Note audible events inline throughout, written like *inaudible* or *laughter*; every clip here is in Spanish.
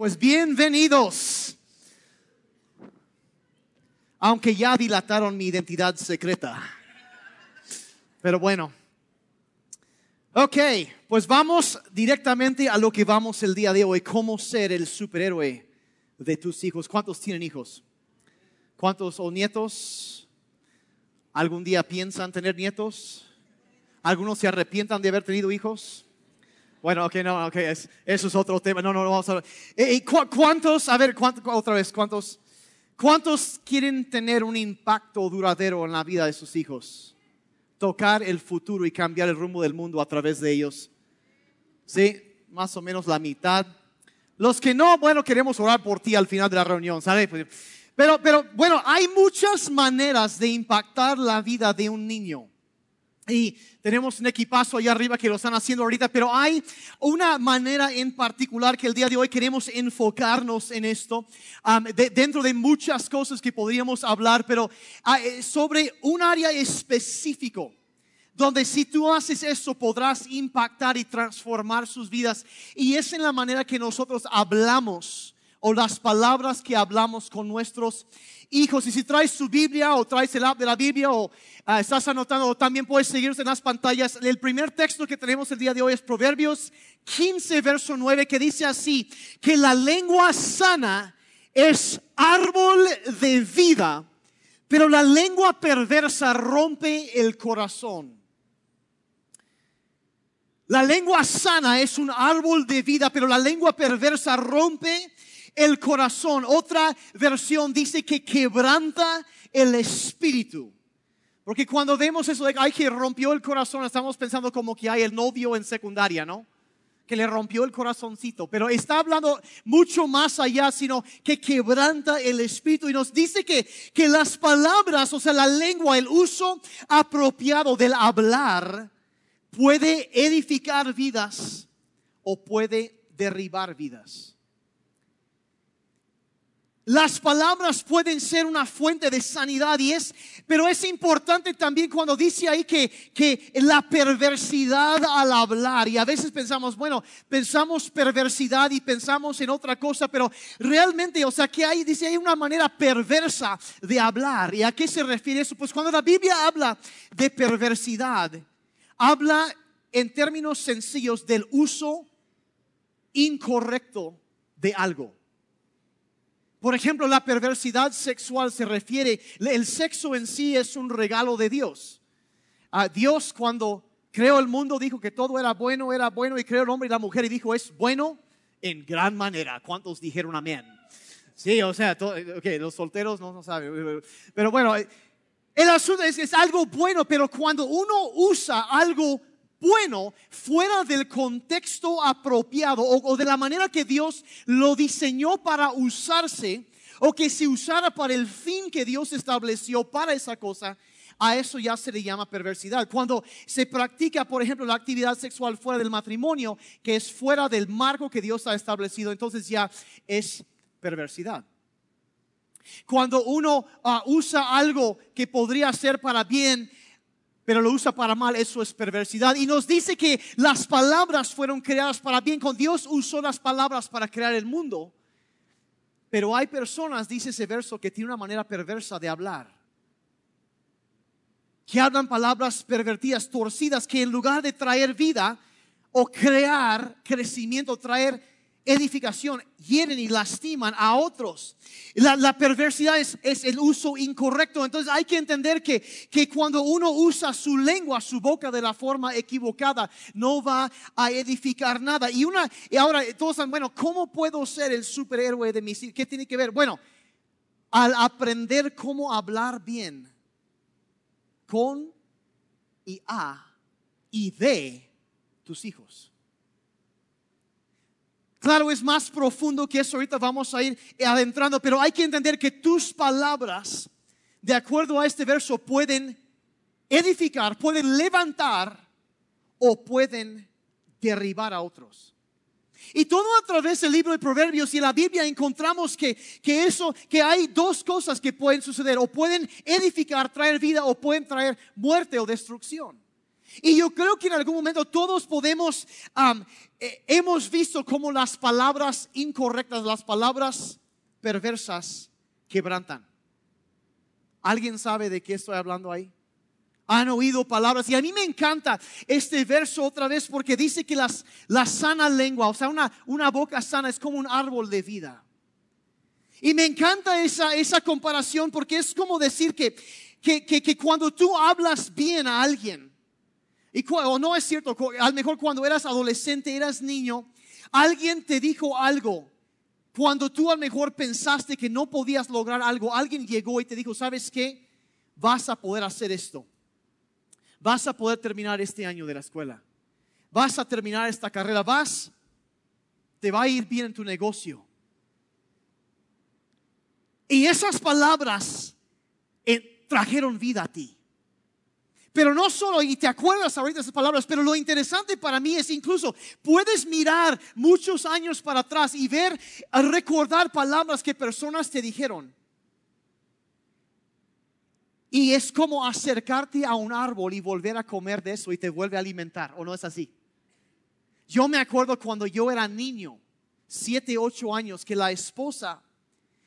Pues bienvenidos. Aunque ya dilataron mi identidad secreta. Pero bueno. Ok, pues vamos directamente a lo que vamos el día de hoy. Cómo ser el superhéroe de tus hijos. ¿Cuántos tienen hijos? ¿Cuántos o nietos? ¿Algún día piensan tener nietos? ¿Algunos se arrepientan de haber tenido hijos? Bueno, ok, no, ok, eso es otro tema. No, no, no vamos a ver. Eh, eh, ¿Cuántos, a ver, otra vez, cuántos, cuántos quieren tener un impacto duradero en la vida de sus hijos? Tocar el futuro y cambiar el rumbo del mundo a través de ellos. Sí, más o menos la mitad. Los que no, bueno, queremos orar por ti al final de la reunión, ¿sabes? Pero, pero bueno, hay muchas maneras de impactar la vida de un niño. Y tenemos un equipazo allá arriba que lo están haciendo ahorita, pero hay una manera en particular que el día de hoy queremos enfocarnos en esto, dentro de muchas cosas que podríamos hablar, pero eh, sobre un área específico donde si tú haces eso podrás impactar y transformar sus vidas. Y es en la manera que nosotros hablamos o las palabras que hablamos con nuestros hijos. Y si traes su Biblia o traes el app de la Biblia o ah, estás anotando, también puedes seguirnos en las pantallas. El primer texto que tenemos el día de hoy es Proverbios 15, verso 9, que dice así, que la lengua sana es árbol de vida, pero la lengua perversa rompe el corazón. La lengua sana es un árbol de vida, pero la lengua perversa rompe el corazón. Otra versión dice que quebranta el espíritu. Porque cuando vemos eso de que, que rompió el corazón, estamos pensando como que hay el novio en secundaria, ¿no? Que le rompió el corazoncito. Pero está hablando mucho más allá, sino que quebranta el espíritu. Y nos dice que, que las palabras, o sea, la lengua, el uso apropiado del hablar, puede edificar vidas o puede derribar vidas. Las palabras pueden ser una fuente de sanidad y es, pero es importante también cuando dice ahí que, que la perversidad al hablar y a veces pensamos, bueno, pensamos perversidad y pensamos en otra cosa, pero realmente, o sea, que hay, dice, hay una manera perversa de hablar. ¿Y a qué se refiere eso? Pues cuando la Biblia habla de perversidad, habla en términos sencillos del uso incorrecto de algo. Por ejemplo, la perversidad sexual se refiere, el sexo en sí es un regalo de Dios. A Dios cuando creó el mundo dijo que todo era bueno, era bueno y creó el hombre y la mujer y dijo es bueno en gran manera. ¿Cuántos dijeron amén? Sí, o sea, los solteros no, no saben. Pero bueno, el asunto es es algo bueno, pero cuando uno usa algo bueno fuera del contexto apropiado o, de la manera que Dios lo diseñó para usarse o que se usara para el fin que Dios estableció para esa cosa, a eso ya se le llama perversidad. Cuando se practica, por ejemplo, la actividad sexual fuera del matrimonio, que es fuera del marco que Dios ha establecido, entonces ya es perversidad. Cuando uno ah, usa algo que podría ser para bien pero lo usa para mal, eso es perversidad. Y nos dice que las palabras fueron creadas para bien. Con Dios usó las palabras para crear el mundo. Pero hay personas, dice ese verso, que tienen una manera perversa de hablar. Que hablan palabras pervertidas, torcidas, que en lugar de traer vida o crear crecimiento, traer edificación hieren y lastiman a otros. La, perversidad es, el uso incorrecto. Entonces hay que entender que, que cuando uno usa su lengua, su boca de la forma equivocada, no va a edificar nada. Y, una, y ahora todos están, bueno, ¿cómo puedo ser el superhéroe de mis hijos? ¿Qué tiene que ver? Bueno, al aprender cómo hablar bien con y a y de tus hijos. Claro, es más profundo que eso, ahorita vamos a ir adentrando, pero hay que entender que tus palabras, de acuerdo a este verso, pueden edificar, pueden levantar o pueden derribar a otros. Y todo a través del libro de Proverbios y la Biblia encontramos que, que eso, que hay dos cosas que pueden suceder, o pueden edificar, traer vida, o pueden traer muerte o destrucción. Y yo creo que en algún momento todos podemos, eh, hemos visto cómo las palabras incorrectas, las palabras perversas quebrantan. ¿Alguien sabe de qué estoy hablando ahí? Han oído palabras y a mí me encanta este verso otra vez porque dice que las, la sana lengua, o sea, una, una boca sana es como un árbol de vida. Y me encanta esa, esa comparación porque es como decir que, que, que cuando tú hablas bien a alguien, y o no es cierto, a lo mejor cuando eras adolescente, eras niño, alguien te dijo algo. Cuando tú a lo mejor pensaste que no podías lograr algo, alguien llegó y te dijo, ¿sabes qué? Vas a poder hacer esto. Vas a poder terminar este año de la escuela. Vas a terminar esta carrera. Vas, te va a ir bien en tu negocio. Y esas palabras eh, trajeron vida a ti. Pero no solo, y te acuerdas ahorita de esas palabras, pero lo interesante para mí es incluso, puedes mirar muchos años para atrás y ver, recordar palabras que personas te dijeron. Y es como acercarte a un árbol y volver a comer de eso y te vuelve a alimentar, ¿o no es así? Yo me acuerdo cuando yo era niño, siete, ocho años, que la esposa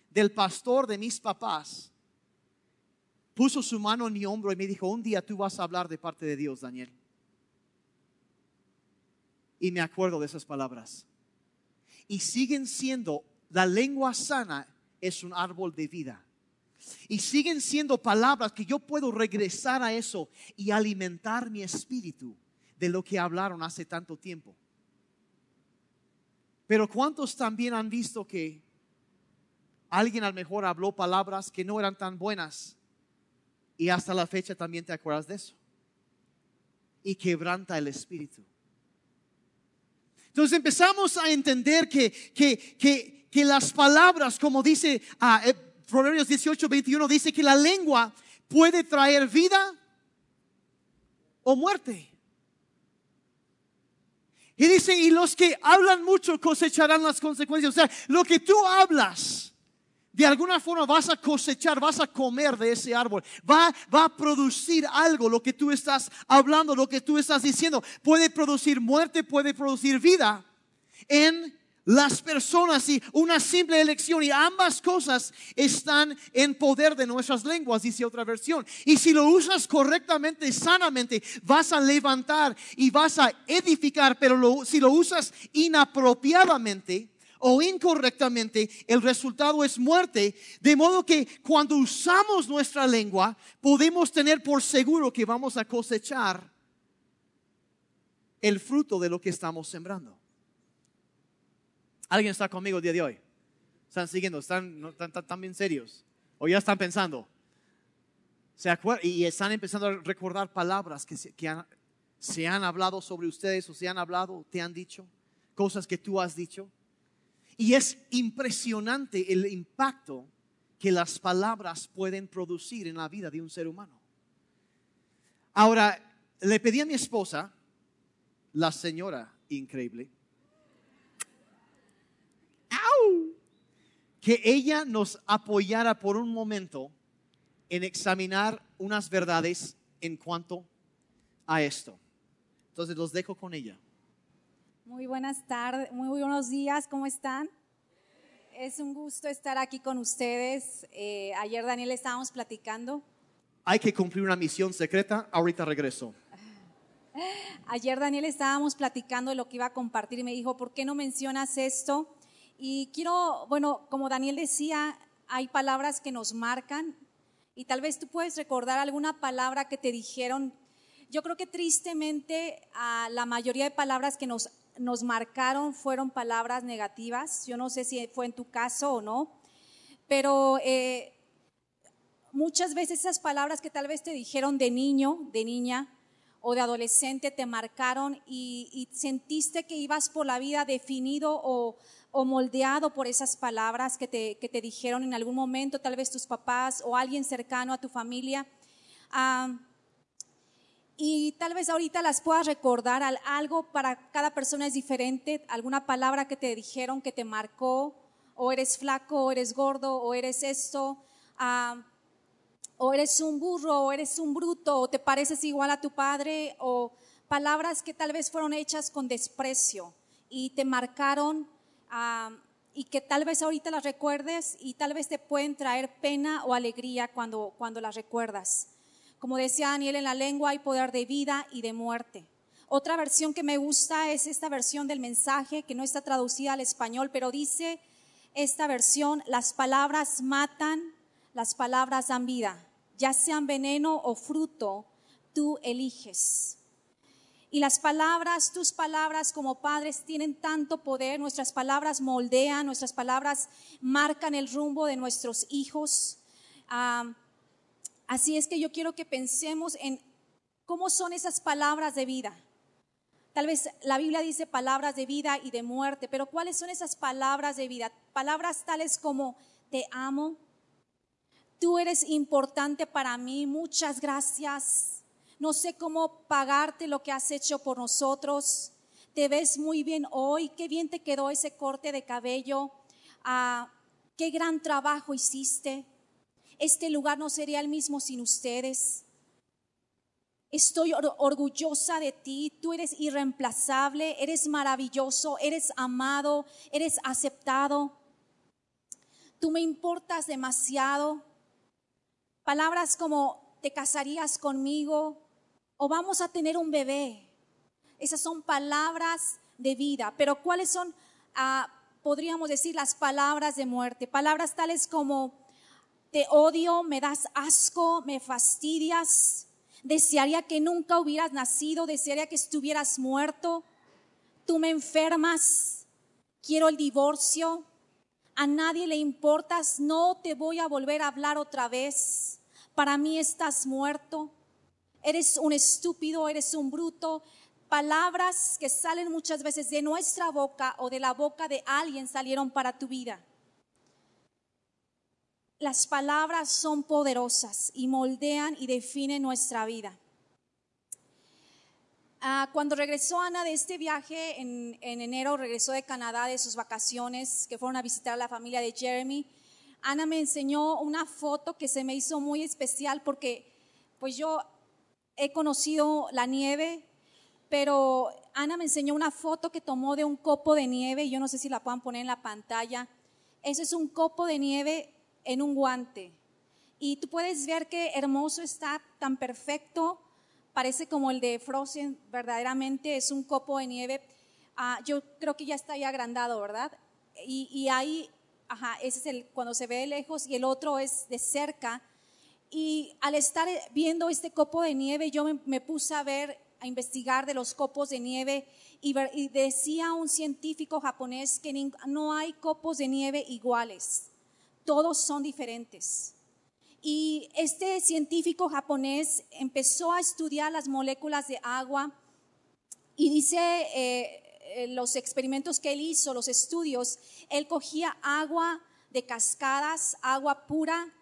del pastor de mis papás puso su mano en mi hombro y me dijo, un día tú vas a hablar de parte de Dios, Daniel. Y me acuerdo de esas palabras. Y siguen siendo, la lengua sana es un árbol de vida. Y siguen siendo palabras que yo puedo regresar a eso y alimentar mi espíritu de lo que hablaron hace tanto tiempo. Pero ¿cuántos también han visto que alguien a lo mejor habló palabras que no eran tan buenas y hasta la fecha también te acuerdas de eso. Y quebranta el espíritu. Entonces empezamos a entender que, que, que, que las palabras, como dice eh, Proverbios 18, 21, dice que la lengua puede traer vida o muerte. Y dice, y los que hablan mucho cosecharán las consecuencias. O sea, lo que tú hablas de alguna forma vas a cosechar, vas a comer de ese árbol. Va, va a producir algo, lo que tú estás hablando, lo que tú estás diciendo. Puede producir muerte, puede producir vida en las personas y una simple elección. Y ambas cosas están en poder de nuestras lenguas, dice otra versión. Y si lo usas correctamente, sanamente, vas a levantar y vas a edificar. Pero si lo usas inapropiadamente, o incorrectamente, el resultado es muerte. De modo que cuando usamos nuestra lengua, podemos tener por seguro que vamos a cosechar el fruto de lo que estamos sembrando. ¿Alguien está conmigo el día de hoy? ¿Están siguiendo? ¿Están, no, bien serios? ¿O ya están pensando? ¿Se y están empezando a recordar palabras que, se, que se han hablado sobre ustedes o se han hablado, te han dicho, cosas que tú has dicho. Y es impresionante el impacto que las palabras pueden producir en la vida de un ser humano. Ahora, le pedí a mi esposa, la señora increíble, que ella nos apoyara por un momento en examinar unas verdades en cuanto a esto. Entonces los dejo con ella. Muy buenas tardes, muy buenos días, ¿cómo están? Es un gusto estar aquí con ustedes. Eh, ayer Daniel estábamos platicando. Hay que cumplir una misión secreta, ahorita regreso. *laughs* Ayer Daniel estábamos platicando de lo que iba a compartir y me dijo, ¿por qué no mencionas esto? Y quiero, bueno, como Daniel decía, hay palabras que nos marcan y tal vez tú puedes recordar alguna palabra que te dijeron. Yo creo que tristemente a la mayoría de palabras que nos nos marcaron fueron palabras negativas. Yo no sé si fue en tu caso o no, pero eh, muchas veces esas palabras que tal vez te dijeron de niño, de niña o de adolescente te marcaron y, sentiste que ibas por la vida definido o, moldeado por esas palabras que te, que te, dijeron en algún momento, tal vez tus papás o alguien cercano a tu familia. Ah, y tal vez ahorita las puedas recordar, algo para cada persona es diferente, alguna palabra que te dijeron que te marcó, o eres flaco, o eres gordo, o eres esto, o eres un burro, o eres un bruto, o te pareces igual a tu padre, o palabras que tal vez fueron hechas con desprecio y te marcaron y que tal vez ahorita las recuerdes y tal vez te pueden traer pena o alegría cuando, cuando las recuerdas. Como decía Daniel, en la lengua hay poder de vida y de muerte. Otra versión que me gusta es esta versión del mensaje que no está traducida al español, pero dice esta versión, las palabras matan, las palabras dan vida, ya sean veneno o fruto, tú eliges. Y las palabras, tus palabras como padres tienen tanto poder, nuestras palabras moldean, nuestras palabras marcan el rumbo de nuestros hijos. Así es que yo quiero que pensemos en cómo son esas palabras de vida. Tal vez la Biblia dice palabras de vida y de muerte, pero ¿cuáles son esas palabras de vida? Palabras tales como te amo, tú eres importante para mí, muchas gracias, no sé cómo pagarte lo que has hecho por nosotros, te ves muy bien hoy, qué bien te quedó ese corte de cabello, ah, qué gran trabajo hiciste, este lugar no sería el mismo sin ustedes. Estoy orgullosa de ti, tú eres irreemplazable, eres maravilloso, eres amado, eres aceptado. Tú me importas demasiado. Palabras como te casarías conmigo o vamos a tener un bebé. Esas son palabras de vida, pero ¿cuáles son, ah, podríamos decir, las palabras de muerte? Palabras tales como te odio, me das asco, me fastidias, desearía que nunca hubieras nacido, desearía que estuvieras muerto, tú me enfermas, quiero el divorcio, a nadie le importas, no te voy a volver a hablar otra vez, para mí estás muerto, eres un estúpido, eres un bruto, palabras que salen muchas veces de nuestra boca o de la boca de alguien salieron para tu vida las palabras son poderosas y moldean y definen nuestra vida. Ah, cuando regresó Ana de este viaje en, enero, regresó de Canadá de sus vacaciones, que fueron a visitar a la familia de Jeremy, Ana me enseñó una foto que se me hizo muy especial porque pues yo he conocido la nieve, pero Ana me enseñó una foto que tomó de un copo de nieve, yo no sé si la puedan poner en la pantalla. Ese es un copo de nieve en un guante. Y tú puedes ver qué hermoso está, tan perfecto, parece como el de Frozen, verdaderamente es un copo de nieve. Ah, yo creo que ya está ahí agrandado, ¿verdad? Y, y ahí, ajá, ese es el cuando se ve de lejos y el otro es de cerca. Y al estar viendo este copo de nieve, yo me, puse a ver, a investigar de los copos de nieve y, y decía un científico japonés que no hay copos de nieve iguales todos son diferentes. Y este científico japonés empezó a estudiar las moléculas de agua y dice eh, eh, los experimentos que él hizo, los estudios, él cogía agua de cascadas, agua pura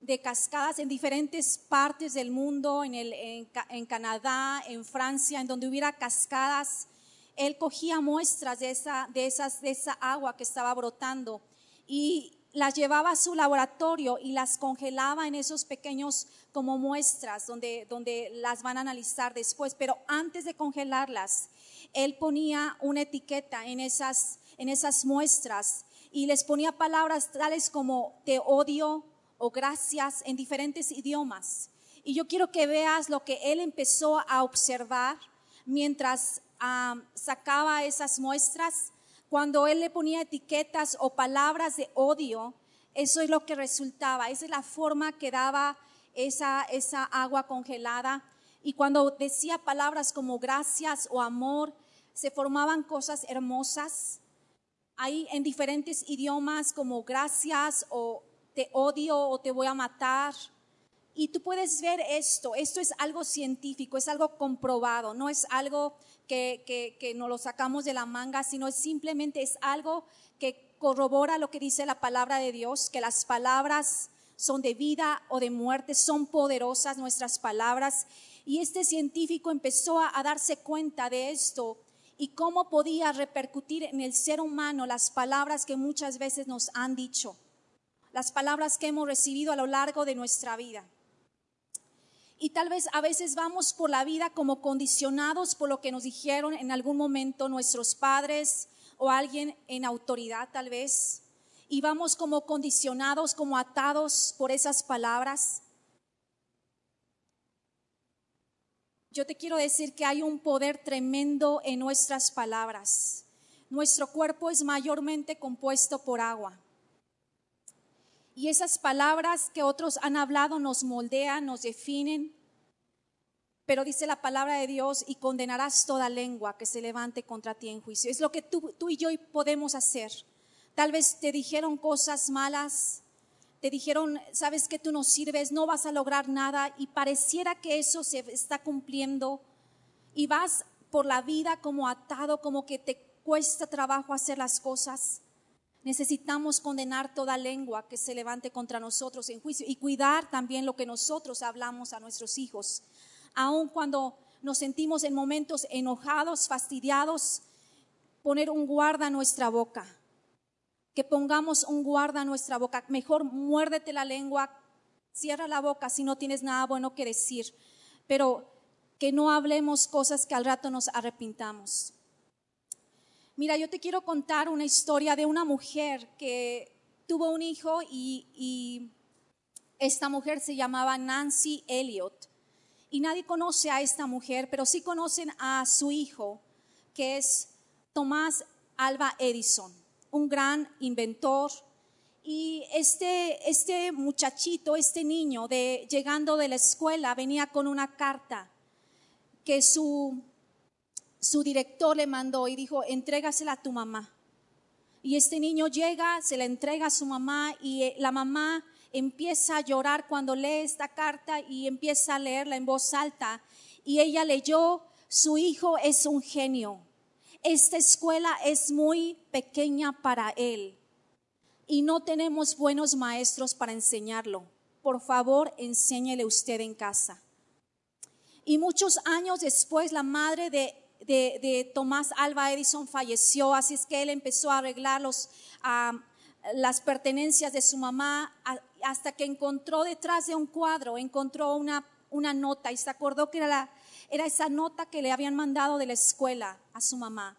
de cascadas en diferentes partes del mundo, en, el, en, Canadá, en Francia, en donde hubiera cascadas. Él cogía muestras de esa, de, esas, de esa agua que estaba brotando y las llevaba a su laboratorio y las congelaba en esos pequeños como muestras donde, donde las van a analizar después. Pero antes de congelarlas, él ponía una etiqueta en esas, en esas muestras y les ponía palabras tales como te odio o gracias en diferentes idiomas. Y yo quiero que veas lo que él empezó a observar mientras ah, sacaba esas muestras cuando él le ponía etiquetas o palabras de odio, eso es lo que resultaba, esa es la forma que daba esa, esa agua congelada. Y cuando decía palabras como gracias o amor, se formaban cosas hermosas. Hay en diferentes idiomas como gracias o te odio o te voy a matar. Y tú puedes ver esto, esto es algo científico, es algo comprobado, no es algo que, que, nos lo sacamos de la manga, sino simplemente es algo que corrobora lo que dice la palabra de Dios, que las palabras son de vida o de muerte, son poderosas nuestras palabras. Y este científico empezó a darse cuenta de esto y cómo podía repercutir en el ser humano las palabras que muchas veces nos han dicho, las palabras que hemos recibido a lo largo de nuestra vida. Y tal vez a veces vamos por la vida como condicionados por lo que nos dijeron en algún momento nuestros padres o alguien en autoridad tal vez. Y vamos como condicionados, como atados por esas palabras. Yo te quiero decir que hay un poder tremendo en nuestras palabras. Nuestro cuerpo es mayormente compuesto por agua. Y esas palabras que otros han hablado nos moldean, nos definen. Pero dice la palabra de Dios y condenarás toda lengua que se levante contra ti en juicio. Es lo que tú, y yo podemos hacer. Tal vez te dijeron cosas malas, te dijeron, sabes que tú no sirves, no vas a lograr nada y pareciera que eso se está cumpliendo y vas por la vida como atado, como que te cuesta trabajo hacer las cosas. Necesitamos condenar toda lengua que se levante contra nosotros en juicio y cuidar también lo que nosotros hablamos a nuestros hijos. Aun cuando nos sentimos en momentos enojados, fastidiados, poner un guarda a nuestra boca. Que pongamos un guarda a nuestra boca. Mejor muérdete la lengua, cierra la boca si no tienes nada bueno que decir. Pero que no hablemos cosas que al rato nos arrepintamos. Mira, yo te quiero contar una historia de una mujer que tuvo un hijo y, esta mujer se llamaba Nancy Elliot. Y nadie conoce a esta mujer, pero sí conocen a su hijo, que es Tomás Alba Edison, un gran inventor. Y este, este muchachito, este niño, de, llegando de la escuela, venía con una carta que su su director le mandó y dijo, entrégasela a tu mamá. Y este niño llega, se la entrega a su mamá y eh, la mamá empieza a llorar cuando lee esta carta y empieza a leerla en voz alta. Y ella leyó, su hijo es un genio. Esta escuela es muy pequeña para él y no tenemos buenos maestros para enseñarlo. Por favor, enséñele usted en casa. Y muchos años después, la madre de de, Tomás Alba Edison falleció, así es que él empezó a arreglar los, las pertenencias de su mamá hasta que encontró detrás de un cuadro, encontró una, una nota y se acordó que era, la, era esa nota que le habían mandado de la escuela a su mamá.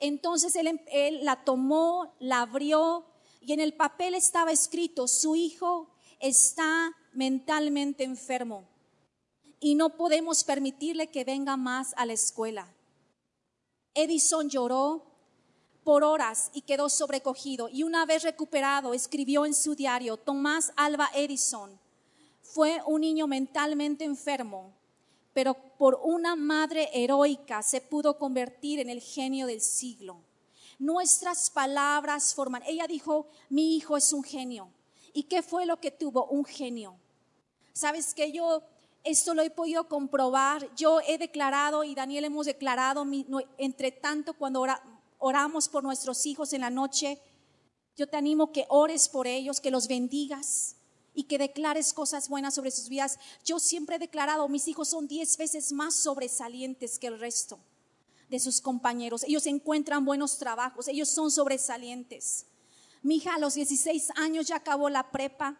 Entonces él, em, él la tomó, la abrió y en el papel estaba escrito, su hijo está mentalmente enfermo y no podemos permitirle que venga más a la escuela. Edison lloró por horas y quedó sobrecogido. Y una vez recuperado, escribió en su diario, Tomás Alba Edison fue un niño mentalmente enfermo, pero por una madre heroica se pudo convertir en el genio del siglo. Nuestras palabras forman. Ella dijo, mi hijo es un genio. ¿Y qué fue lo que tuvo? Un genio. Sabes que yo esto lo he podido comprobar. Yo he declarado y Daniel hemos declarado, entre tanto cuando oramos por nuestros hijos en la noche, yo te animo que ores por ellos, que los bendigas y que declares cosas buenas sobre sus vidas. Yo siempre he declarado, mis hijos son diez veces más sobresalientes que el resto de sus compañeros. Ellos encuentran buenos trabajos, ellos son sobresalientes. Mi hija a los 16 años ya acabó la prepa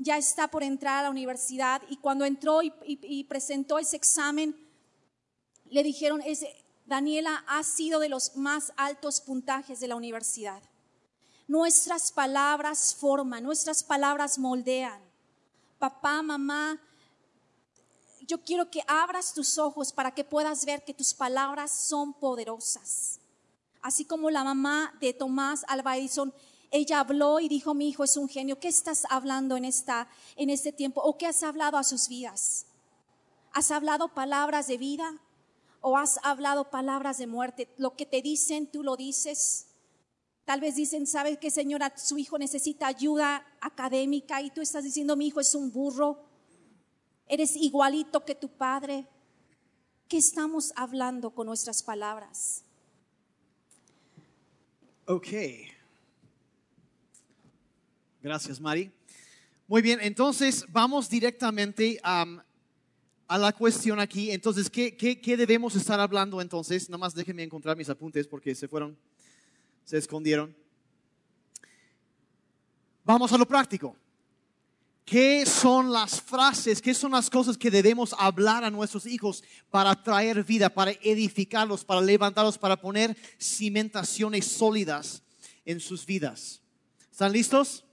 ya está por entrar a la universidad y cuando entró y, presentó ese examen, le dijeron, Daniela ha sido de los más altos puntajes de la universidad. Nuestras palabras forman, nuestras palabras moldean. Papá, mamá, yo quiero que abras tus ojos para que puedas ver que tus palabras son poderosas. Así como la mamá de Tomás Alba Edison ella habló y dijo, mi hijo es un genio. ¿Qué estás hablando en, esta, en este tiempo? ¿O qué has hablado a sus vidas? ¿Has hablado palabras de vida? ¿O has hablado palabras de muerte? Lo que te dicen, tú lo dices. Tal vez dicen, ¿sabes qué, señora? Su hijo necesita ayuda académica y tú estás diciendo, mi hijo es un burro. Eres igualito que tu padre. ¿Qué estamos hablando con nuestras palabras? Okay. Gracias, Mari. Muy bien, entonces vamos directamente a la cuestión aquí. Entonces, ¿qué, ¿qué, debemos estar hablando entonces? Nada más déjenme encontrar mis apuntes porque se fueron, se escondieron. Vamos a lo práctico. ¿Qué son las frases, qué son las cosas que debemos hablar a nuestros hijos para traer vida, para edificarlos, para levantarlos, para poner cimentaciones sólidas en sus vidas? ¿Están listos?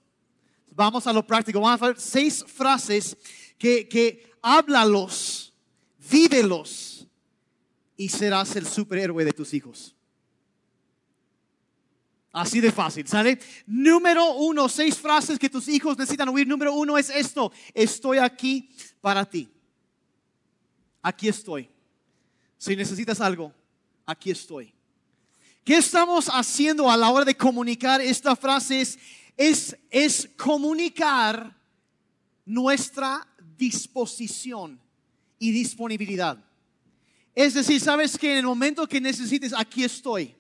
Vamos a lo práctico. Vamos a ver seis frases que, que háblalos, vívelos y serás el superhéroe de tus hijos. Así de fácil, ¿sale? Número uno, seis frases que tus hijos necesitan oír. Número uno es esto, estoy aquí para ti. Aquí estoy. Si necesitas algo, aquí estoy. ¿Qué estamos haciendo a la hora de comunicar esta frase? Es, comunicar nuestra disposición y disponibilidad. Es decir, sabes que en el momento que necesites, aquí estoy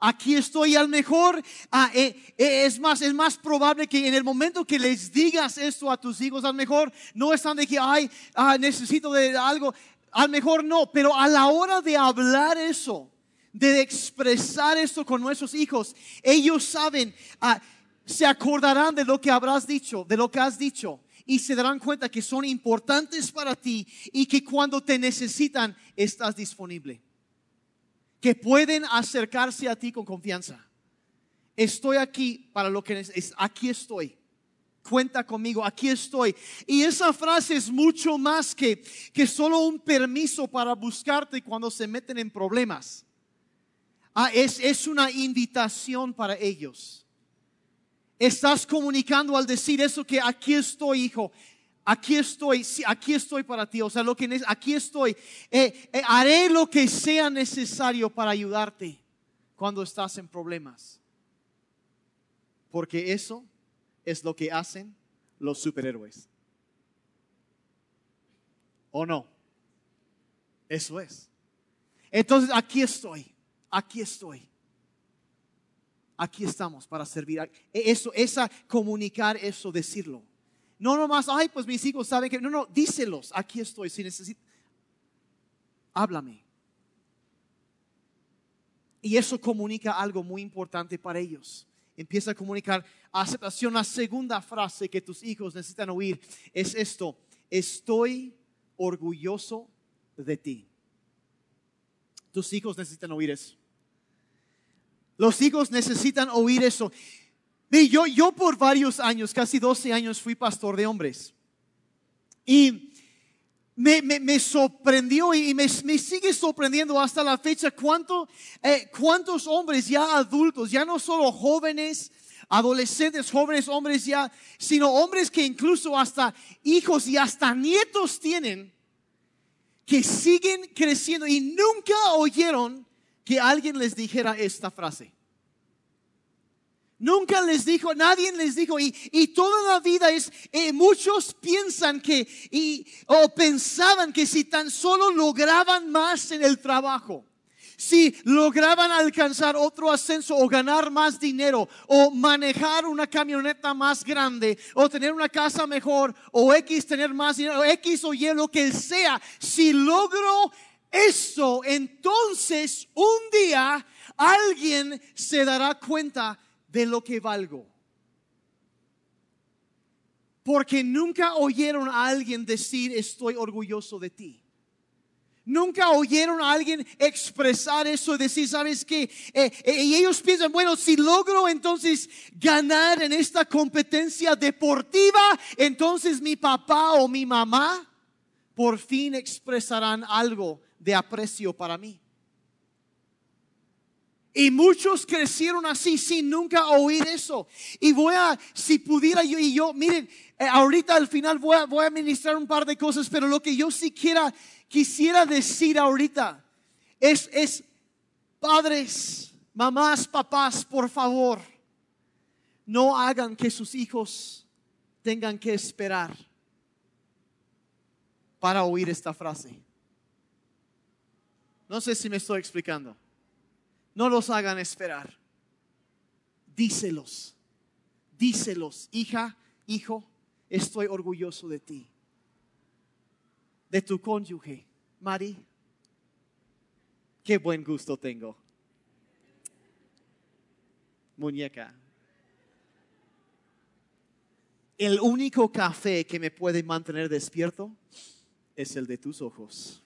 aquí estoy. al mejor ah, eh, eh, es, más, es más probable que en el momento que les digas esto a tus hijos, al mejor no están de que, ay, ah, necesito de algo. Al mejor no, pero a la hora de hablar eso, de expresar esto con nuestros hijos, ellos saben, ah, se acordarán de lo que habrás dicho, de lo que has dicho y se darán cuenta que son importantes para ti y que cuando te necesitan estás disponible que pueden acercarse a ti con confianza. Estoy aquí para lo que es, aquí estoy. Cuenta conmigo, aquí estoy. Y esa frase es mucho más que, que solo un permiso para buscarte cuando se meten en problemas. Ah, es, es una invitación para ellos. Estás comunicando al decir eso que aquí estoy, hijo aquí estoy, aquí estoy para ti. O sea, lo que aquí estoy. Eh, eh, haré lo que sea necesario para ayudarte cuando estás en problemas. Porque eso es lo que hacen los superhéroes. ¿O no? Eso es. Entonces, aquí estoy. Aquí estoy. Aquí estamos para servir. Eso, esa comunicar eso, decirlo. No nomás, ay, pues mis hijos saben que. No, no, díselos. Aquí estoy. Si necesitas, háblame. Y eso comunica algo muy importante para ellos. Empieza a comunicar aceptación. La segunda frase que tus hijos necesitan oír es esto. Estoy orgulloso de ti. Tus hijos necesitan oír eso. Los hijos necesitan oír eso. Yo, yo por varios años, casi 12 años, fui pastor de hombres. Y me, me, sorprendió y me, me, sigue sorprendiendo hasta la fecha cuánto, eh, cuántos hombres ya adultos, ya no solo jóvenes, adolescentes, jóvenes hombres ya, sino hombres que incluso hasta hijos y hasta nietos tienen, que siguen creciendo y nunca oyeron que alguien les dijera esta frase. Nunca les dijo, nadie les dijo, y, y toda la vida es, eh, muchos piensan que, y, o pensaban que si tan solo lograban más en el trabajo, si lograban alcanzar otro ascenso o ganar más dinero o manejar una camioneta más grande o tener una casa mejor o X tener más dinero, X o Y lo que sea, si logro eso, entonces un día alguien se dará cuenta de lo que valgo. Porque nunca oyeron a alguien decir estoy orgulloso de ti. Nunca oyeron a alguien expresar eso y decir, ¿sabes qué? Eh, eh, y ellos piensan, bueno, si logro entonces ganar en esta competencia deportiva, entonces mi papá o mi mamá por fin expresarán algo de aprecio para mí. Y muchos crecieron así sin nunca oír eso. Y voy a, si pudiera yo y yo, miren, eh, ahorita al final voy a, voy a ministrar un par de cosas, pero lo que yo siquiera quisiera decir ahorita es, es, padres, mamás, papás, por favor, no hagan que sus hijos tengan que esperar para oír esta frase. No sé si me estoy explicando. No los hagan esperar. Díselos. Díselos, hija, hijo, estoy orgulloso de ti. De tu cónyuge, Mari. Qué buen gusto tengo. Muñeca. el único café que me puede mantener despierto es el de tus ojos.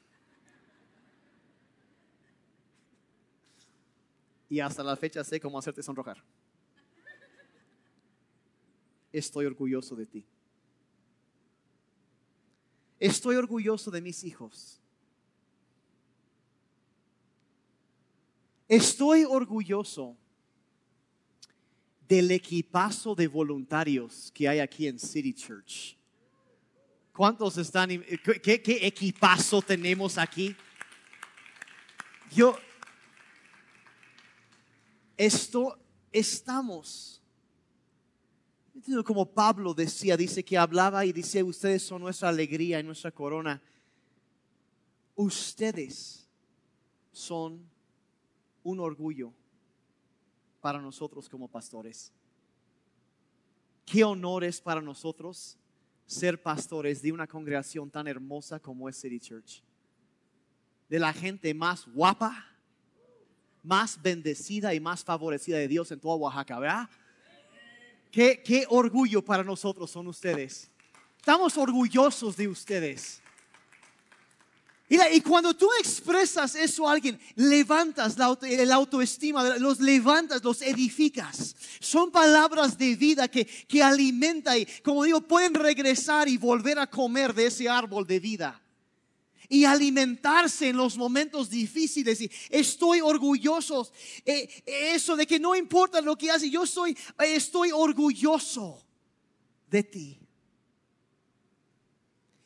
Y hasta la fecha sé cómo hacerte sonrojar. Estoy orgulloso de ti. Estoy orgulloso de mis hijos. Estoy orgulloso del equipazo de voluntarios que hay aquí en City Church. ¿Cuántos están? ¿Qué, qué equipazo tenemos aquí? Yo, esto, estamos. Como Pablo decía, dice que hablaba y dice, ustedes son nuestra alegría y nuestra corona. Ustedes son un orgullo para nosotros como pastores. Qué honor es para nosotros ser pastores de una congregación tan hermosa como es City Church. De la gente más guapa, más bendecida y más favorecida de Dios en toda Oaxaca, ¿verdad? Qué, qué orgullo para nosotros son ustedes. Estamos orgullosos de ustedes. Y, cuando tú expresas eso a alguien, levantas la, el autoestima, los levantas, los edificas. Son palabras de vida que, que y, como digo, pueden regresar y volver a comer de ese árbol de vida. Y alimentarse en los momentos difíciles. Y estoy orgulloso. Eh, eso de que no importa lo que hace, yo soy, estoy orgulloso de ti.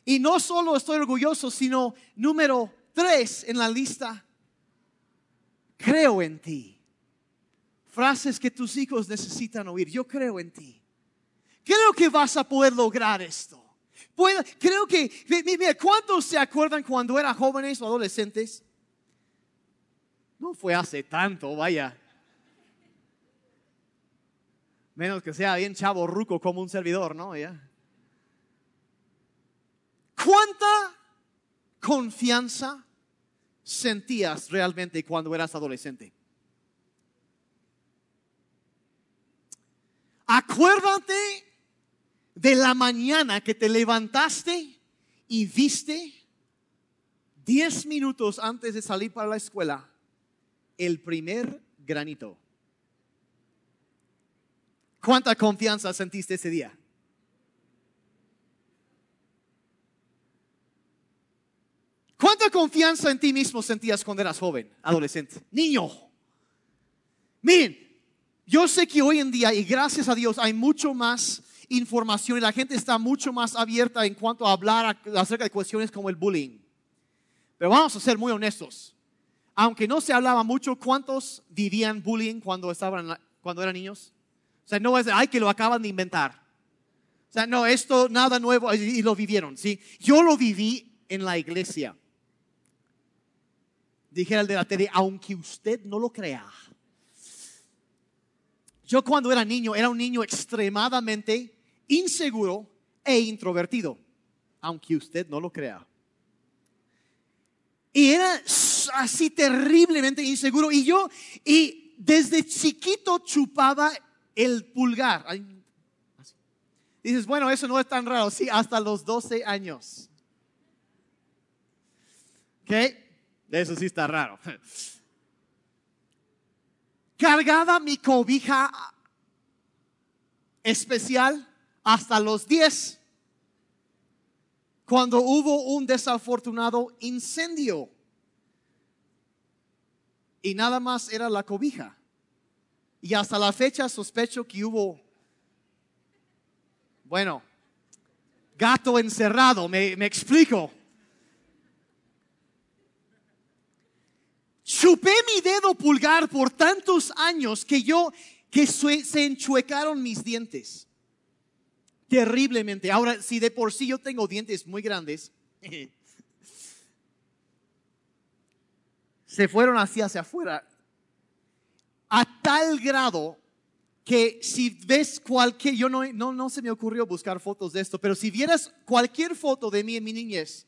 Y no solo estoy orgulloso, sino número tres en la lista, creo en ti. Frases que tus hijos necesitan oír. Yo creo en ti. Creo que vas a poder lograr esto. Creo que, mira, ¿cuántos se acuerdan cuando eran jóvenes o adolescentes? No fue hace tanto, vaya. Menos que sea bien chavo ruco como un servidor, ¿no? Ya. ¿Cuánta confianza sentías realmente cuando eras adolescente? Acuérdate de la mañana que te levantaste y viste diez minutos antes de salir para la escuela el primer granito. ¿Cuánta confianza sentiste ese día? ¿Cuánta confianza en ti mismo sentías cuando eras joven, adolescente, niño? Miren, yo sé que hoy en día, y gracias a Dios, hay mucho más información y la gente está mucho más abierta en cuanto a hablar acerca de cuestiones como el bullying. Pero vamos a ser muy honestos. Aunque no se hablaba mucho, ¿cuántos vivían bullying cuando, estaban, cuando eran niños? O sea, no es, ay, que lo acaban de inventar. O sea, no, esto nada nuevo y lo vivieron, ¿sí? Yo lo viví en la iglesia dijera el de la tele, aunque usted no lo crea. Yo cuando era niño era un niño extremadamente inseguro e introvertido, aunque usted no lo crea. Y era así terriblemente inseguro. Y yo, y desde chiquito chupaba el pulgar. Dices, bueno, eso no es tan raro. Sí, hasta los 12 años. ¿Ok? Eso sí está raro. Cargaba mi cobija especial hasta los 10, cuando hubo un desafortunado incendio. Y nada más era la cobija. Y hasta la fecha sospecho que hubo, bueno, gato encerrado, me, me explico. Chupé mi dedo pulgar por tantos años que yo, que se enchuecaron mis dientes. Terriblemente. Ahora, si de por sí yo tengo dientes muy grandes, *laughs* se fueron así hacia afuera. A tal grado que si ves cualquier, yo no, no, no se me ocurrió buscar fotos de esto, pero si vieras cualquier foto de mí en mi niñez,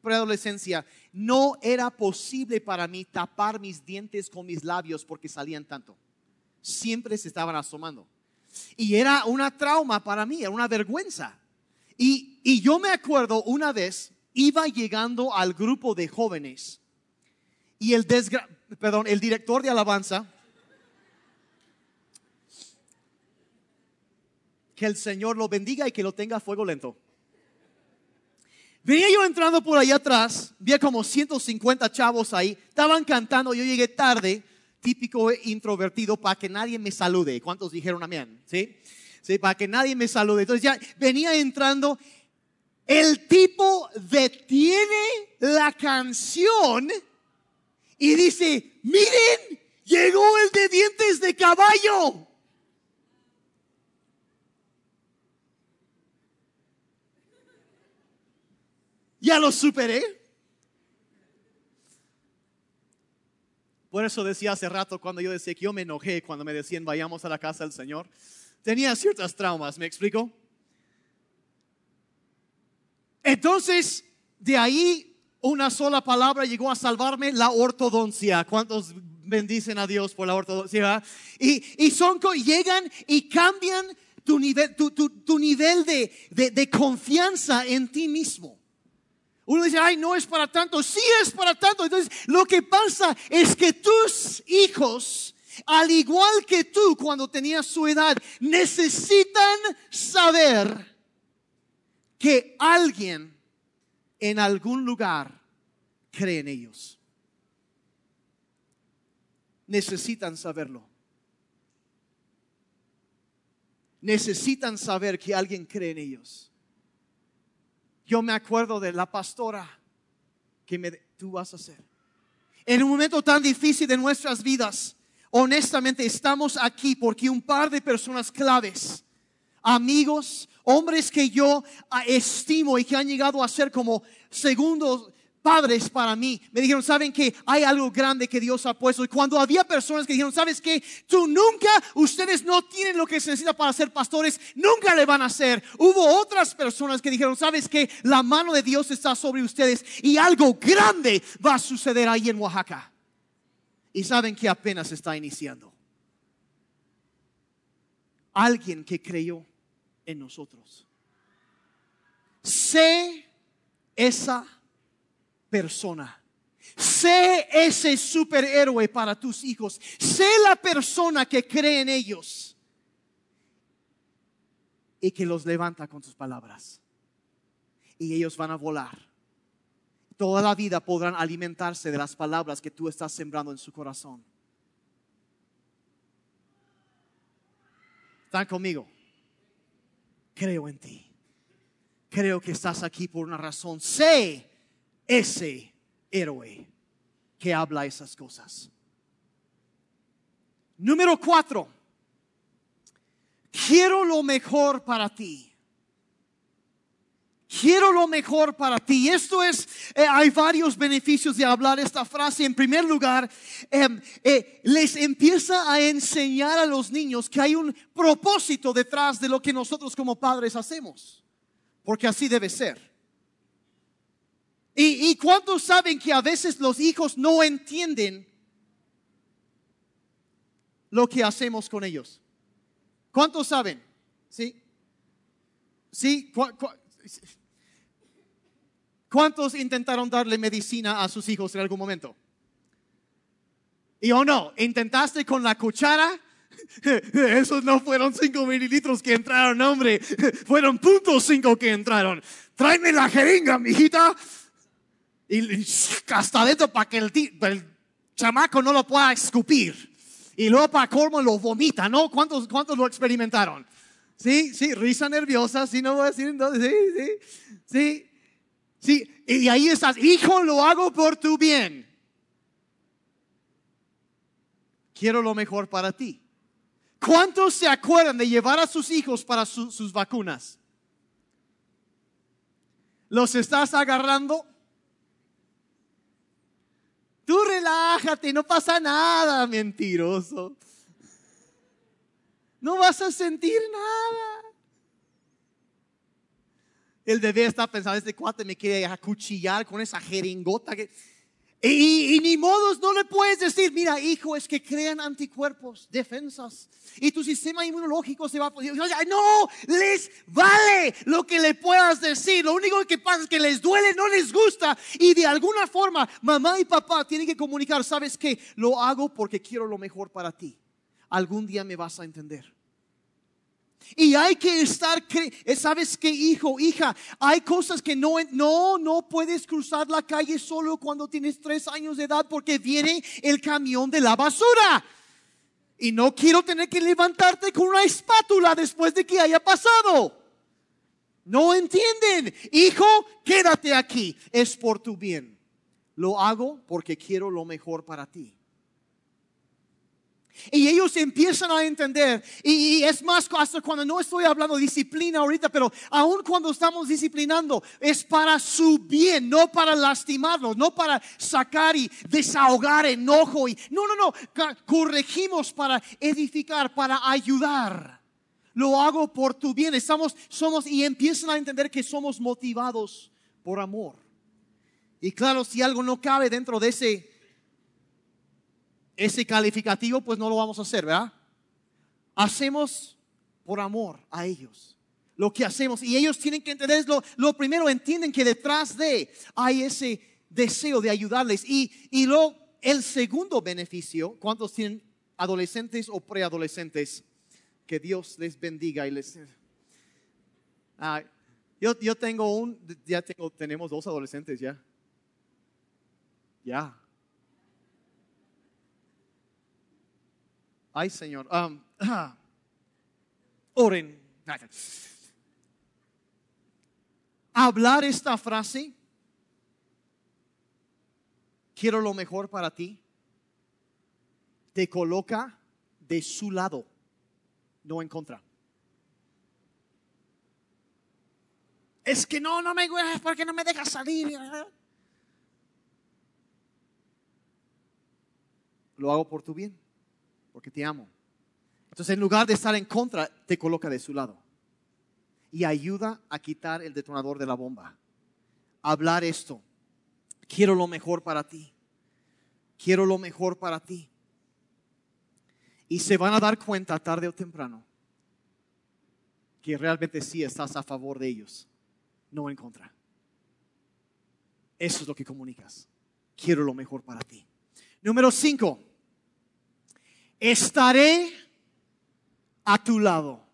preadolescencia, no era posible para mí tapar mis dientes con mis labios porque salían tanto. Siempre se estaban asomando. Y era una trauma para mí, era una vergüenza. Y, y yo me acuerdo una vez, iba llegando al grupo de jóvenes y el, desgra perdón, el director de alabanza, que el Señor lo bendiga y que lo tenga a fuego lento. Venía yo entrando por ahí atrás, vi como 150 chavos ahí, estaban cantando, yo llegué tarde, típico introvertido, para que nadie me salude. ¿Cuántos dijeron amén? ¿Sí? Sí, para que nadie me salude. Entonces ya venía entrando, el tipo detiene la canción y dice, miren, llegó el de dientes de caballo. Ya lo superé. Por eso decía hace rato cuando yo decía que yo me enojé cuando me decían vayamos a la casa del Señor. Tenía ciertas traumas, ¿me explico? Entonces, de ahí una sola palabra llegó a salvarme, la ortodoncia. ¿Cuántos bendicen a Dios por la ortodoncia? Y, y son, llegan y cambian tu nivel, tu, tu, tu nivel de, de confianza en ti mismo. Uno dice, ay, no es para tanto. Sí es para tanto. Entonces, lo que pasa es que tus hijos, al igual que tú cuando tenías su edad, necesitan saber que alguien en algún lugar cree en ellos. Necesitan saberlo. Necesitan saber que alguien cree en ellos. Yo me acuerdo de la pastora que me, tú vas a hacer. En un momento tan difícil de nuestras vidas, honestamente estamos aquí porque un par de personas claves, amigos, hombres que yo ah, estimo y que han llegado a ser como segundos padres para mí. Me dijeron, ¿saben que hay algo grande que Dios ha puesto? Y cuando había personas que dijeron, ¿sabes que Tú nunca, ustedes no tienen lo que se necesita para ser pastores, nunca le van a hacer. Hubo otras personas que dijeron, ¿sabes que La mano de Dios está sobre ustedes y algo grande va a suceder ahí en Oaxaca. Y saben que apenas está iniciando. Alguien que creyó en nosotros. Sé esa persona. Sé ese superhéroe para tus hijos. Sé la persona que cree en ellos y que los levanta con sus palabras. Y ellos van a volar. Toda la vida podrán alimentarse de las palabras que tú estás sembrando en su corazón. ¿Están conmigo? Creo en ti. Creo que estás aquí por una razón. Sé ese héroe que habla esas cosas. Número cuatro, quiero lo mejor para ti. Quiero lo mejor para ti. Esto es, eh, hay varios beneficios de hablar esta frase. En primer lugar, em, eh, les empieza a enseñar a los niños que hay un propósito detrás de lo que nosotros como padres hacemos. Porque así debe ser. ¿Y, y cuántos saben que a veces los hijos no entienden lo que hacemos con ellos? ¿Cuántos saben? ¿Sí? ¿Sí? ¿Cuántos intentaron darle medicina a sus hijos en algún momento? ¿Y o no? ¿Intentaste con la cuchara? *laughs* Esos no fueron 5 mililitros que entraron, hombre. *laughs* Fueron punto cinco que entraron. Tráeme la jeringa, mijita. Y hasta dentro para que el, chamaco no lo pueda escupir. Y luego para colmo lo vomita, ¿no? ¿Cuántos, cuántos lo experimentaron? Sí, sí, risa nerviosa, sí, no voy a decir entonces, sí, sí, sí, sí. Y ahí estás, hijo, lo hago por tu bien. Quiero lo mejor para ti. ¿Cuántos se acuerdan de llevar a sus hijos para sus vacunas? ¿Los estás agarrando? Tú relájate, no pasa nada, mentiroso. No vas a sentir nada. El bebé está pensando, este cuate me quiere acuchillar con esa jeringota. Que... Y, ni modos no le puedes decir, mira, hijo, es que crean anticuerpos, defensas, y tu sistema inmunológico se va a... No, les vale lo que le puedas decir. Lo único que pasa es que les duele, no les gusta, y de alguna forma mamá y papá tienen que comunicar, sabes que lo hago porque quiero lo mejor para ti. Algún día me vas a entender. Y hay que estar, eh, ¿sabes qué, hijo, hija? Hay cosas que no, no, no puedes cruzar la calle solo cuando tienes tres años de edad porque viene el camión de la basura. Y no quiero tener que levantarte con una espátula después de que haya pasado. No entienden. Hijo, quédate aquí. Es por tu bien. Lo hago porque quiero lo mejor para ti. Y ellos empiezan a entender, y, es más, hasta cuando no estoy hablando de disciplina ahorita, pero aún cuando estamos disciplinando, es para su bien, no para lastimarlos, no para sacar y desahogar enojo. Y, no, no, no, corregimos para edificar, para ayudar. Lo hago por tu bien. Estamos, somos, y empiezan a entender que somos motivados por amor. Y claro, si algo no cabe dentro de ese ese calificativo, pues no lo vamos a hacer, ¿verdad? Hacemos por amor a ellos lo que hacemos. Y ellos tienen que entender lo, lo primero, entienden que detrás de hay ese deseo de ayudarles. Y, y lo, el segundo beneficio, ¿cuántos tienen adolescentes o preadolescentes? Que Dios les bendiga y les... Ah, yo, yo tengo un, ya tengo, tenemos dos adolescentes ya. Ya, Ay, Señor. Um, *clears throat* oren. Hablar esta frase, quiero lo mejor para ti, te coloca de su lado, no en contra. Es que no, no me gusta porque no me dejas salir. Lo hago por tu bien porque te amo. Entonces, en lugar de estar en contra, te coloca de su lado y ayuda a quitar el detonador de la bomba. Hablar esto. Quiero lo mejor para ti. Quiero lo mejor para ti. Y se van a dar cuenta tarde o temprano que realmente sí estás a favor de ellos, no en contra. Eso es lo que comunicas. Quiero lo mejor para ti. Número cinco estaré a tu lado.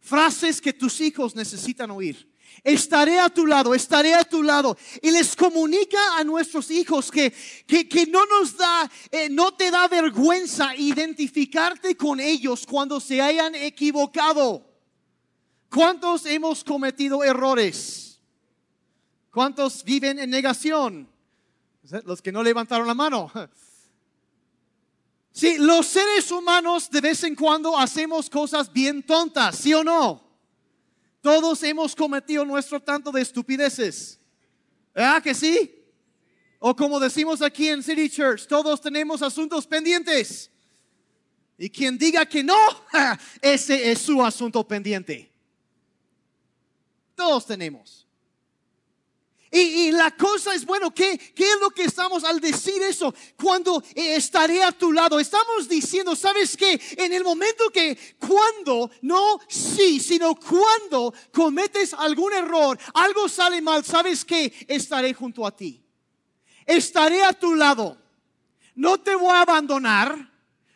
Frases que tus hijos necesitan oír. Estaré a tu lado, estaré a tu lado. Y les comunica a nuestros hijos que, que, no nos da, eh, no te da vergüenza identificarte con ellos cuando se hayan equivocado. ¿Cuántos hemos cometido errores? ¿Cuántos viven en negación? Los que no levantaron la mano. Sí, los seres humanos de vez en cuando hacemos cosas bien tontas, ¿sí o no? Todos hemos cometido nuestro tanto de estupideces. ¿Verdad que sí? O como decimos aquí en City Church, todos tenemos asuntos pendientes. Y quien diga que no, *laughs* ese es su asunto pendiente. Todos tenemos. Y, la cosa es, bueno, ¿qué, ¿qué es lo que estamos al decir eso? Cuando eh, estaré a tu lado, estamos diciendo, ¿sabes qué? En el momento que cuando, no sí, sino cuando cometes algún error, algo sale mal, ¿sabes qué? Estaré junto a ti. Estaré a tu lado. No te voy a abandonar,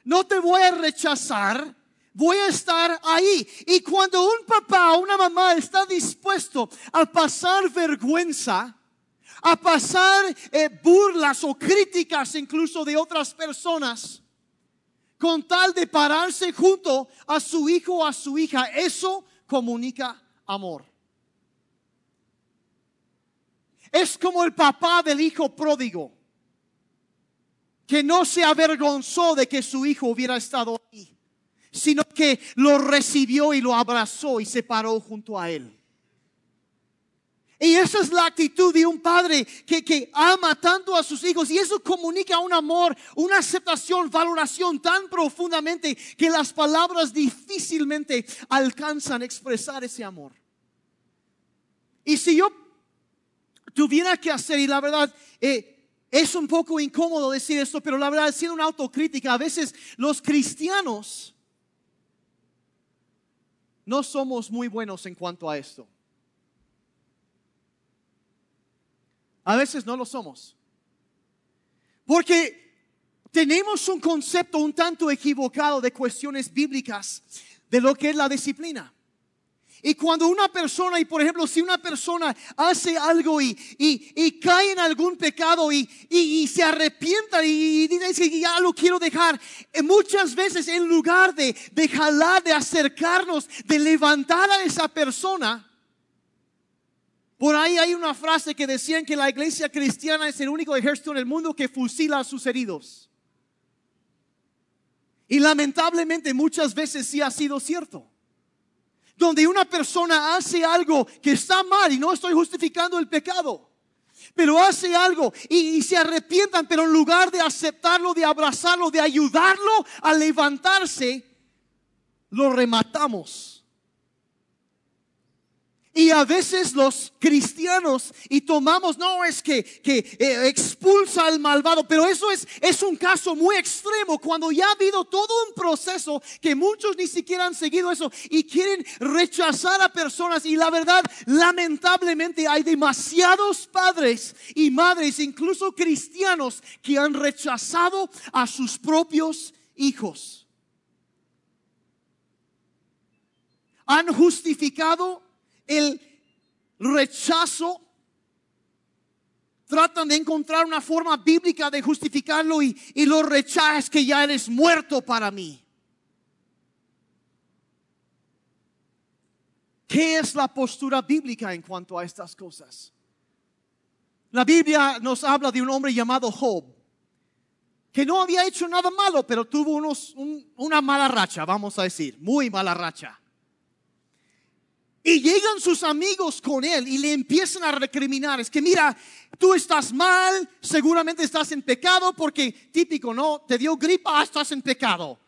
no te voy a rechazar voy a estar ahí. Y cuando un papá o una mamá está dispuesto a pasar vergüenza, a pasar eh, burlas o críticas incluso de otras personas, con tal de pararse junto a su hijo o a su hija, eso comunica amor. Es como el papá del hijo pródigo, que no se avergonzó de que su hijo hubiera estado ahí sino que lo recibió y lo abrazó y se paró junto a él. Y esa es la actitud de un padre que, que, ama tanto a sus hijos y eso comunica un amor, una aceptación, valoración tan profundamente que las palabras difícilmente alcanzan a expresar ese amor. Y si yo tuviera que hacer, y la verdad, eh, es un poco incómodo decir esto, pero la verdad, siendo una autocrítica, a veces los cristianos no somos muy buenos en cuanto a esto. A veces no lo somos. Porque tenemos un concepto un tanto equivocado de cuestiones bíblicas de lo que es la disciplina. Y cuando una persona, y por ejemplo, si una persona hace algo y, y, cae en algún pecado y, y se arrepienta y, dice que ya lo quiero dejar, eh, muchas veces en lugar de, de jalar, de acercarnos, de levantar a esa persona, por ahí hay una frase que decían que la iglesia cristiana es el único ejército en el mundo que fusila a sus heridos. Y lamentablemente muchas veces sí ha sido cierto. Donde una persona hace algo que está mal y no estoy justificando el pecado, pero hace algo y, se arrepientan, pero en lugar de aceptarlo, de abrazarlo, de ayudarlo a levantarse, lo rematamos y a veces los cristianos y tomamos, no es que, que eh, expulsa al malvado, pero eso es, es un caso muy extremo cuando ya ha habido todo un proceso que muchos ni siquiera han seguido eso y quieren rechazar a personas. Y la verdad, lamentablemente hay demasiados padres y madres, incluso cristianos, que han rechazado a sus propios hijos. Han justificado el rechazo, tratan de encontrar una forma bíblica de justificarlo y, y lo rechazas que ya eres muerto para mí. ¿Qué es la postura bíblica en cuanto a estas cosas? La Biblia nos habla de un hombre llamado Job, que no había hecho nada malo, pero tuvo unos, una mala racha, vamos a decir, muy mala racha. Y llegan sus amigos con él y le empiezan a recriminar. Es que mira, tú estás mal, seguramente estás en pecado porque típico, ¿no? Te dio gripa, ah, estás en pecado.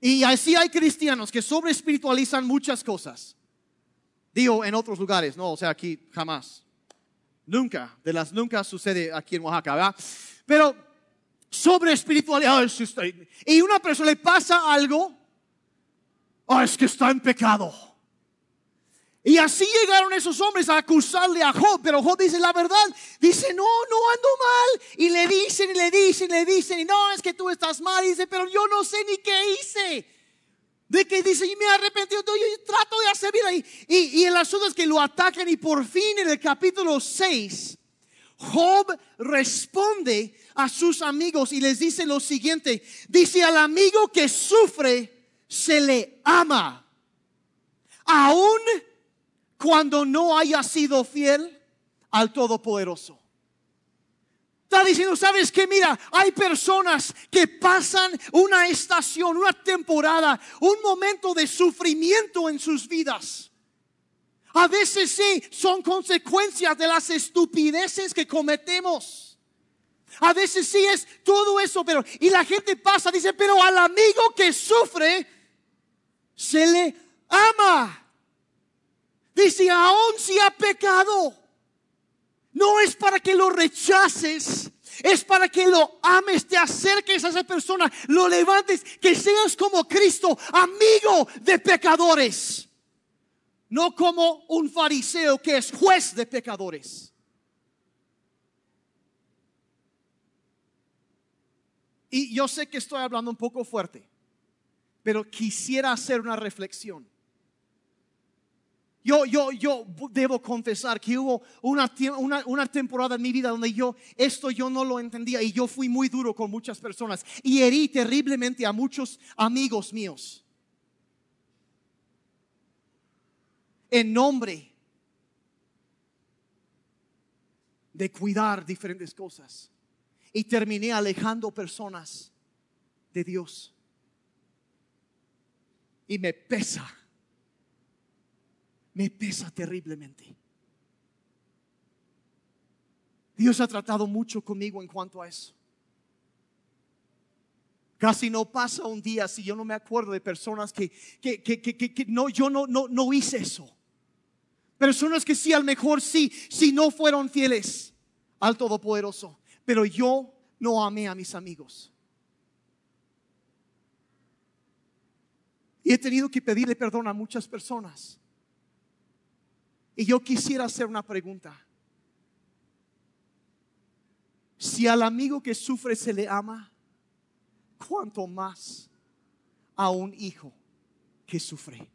Y así hay cristianos que sobre espiritualizan muchas cosas. Digo, en otros lugares, no, o sea, aquí jamás. Nunca, de las nunca sucede aquí en Oaxaca, ¿verdad? Pero sobre espiritualidad, y una persona le pasa algo, oh, es que está en pecado. Y así llegaron esos hombres a acusarle a Job, pero Job dice la verdad, dice, no, no ando mal. Y le dicen y le dicen y le dicen, y no, es que tú estás mal. Y dice, pero yo no sé ni qué hice. De que dice, y me arrepentí, yo, trato de hacer vida. Y, y, y el asunto es que lo atacan y por fin en el capítulo 6, Job responde a sus amigos y les dice lo siguiente, dice al amigo que sufre, se le ama. Aún cuando no haya sido fiel al Todopoderoso. Está diciendo, ¿sabes qué? Mira, hay personas que pasan una estación, una temporada, un momento de sufrimiento en sus vidas. A veces sí, son consecuencias de las estupideces que cometemos. A veces sí es todo eso, pero y la gente pasa, dice, pero al amigo que sufre se le ama. Dice, aún si ha pecado, no es para que lo rechaces, es para que lo ames, te acerques a esa persona, lo levantes, que seas como Cristo, amigo de pecadores, no como un fariseo que es juez de pecadores. Y yo sé que estoy hablando un poco fuerte, pero quisiera hacer una reflexión. Yo, yo, yo debo confesar que hubo una, una, una, temporada en mi vida donde yo, esto yo no lo entendía y yo fui muy duro con muchas personas y herí terriblemente a muchos amigos míos. En nombre de cuidar diferentes cosas. Y terminé alejando personas de Dios. Y me pesa me pesa terriblemente. Dios ha tratado mucho conmigo en cuanto a eso. Casi no pasa un día si yo no me acuerdo de personas que, que, que, que no, yo no, no, no hice eso. Personas que sí, al mejor sí, si no fueron fieles al Todopoderoso. pero yo no amé a mis amigos. Y he tenido que pedirle perdón a muchas personas. Y yo quisiera hacer una pregunta. Si al amigo que sufre se le ama, ¿cuánto más a un hijo que sufre?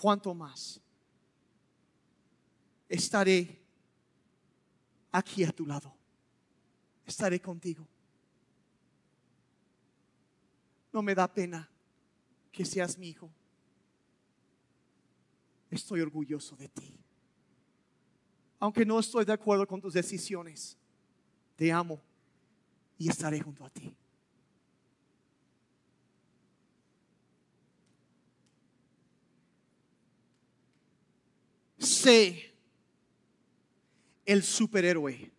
¿Cuánto más estaré aquí a tu lado? Estaré contigo. No me da pena que seas mi hijo. Estoy orgulloso de ti. Aunque no estoy de acuerdo con tus decisiones, te amo y estaré junto a ti. Sé el superhéroe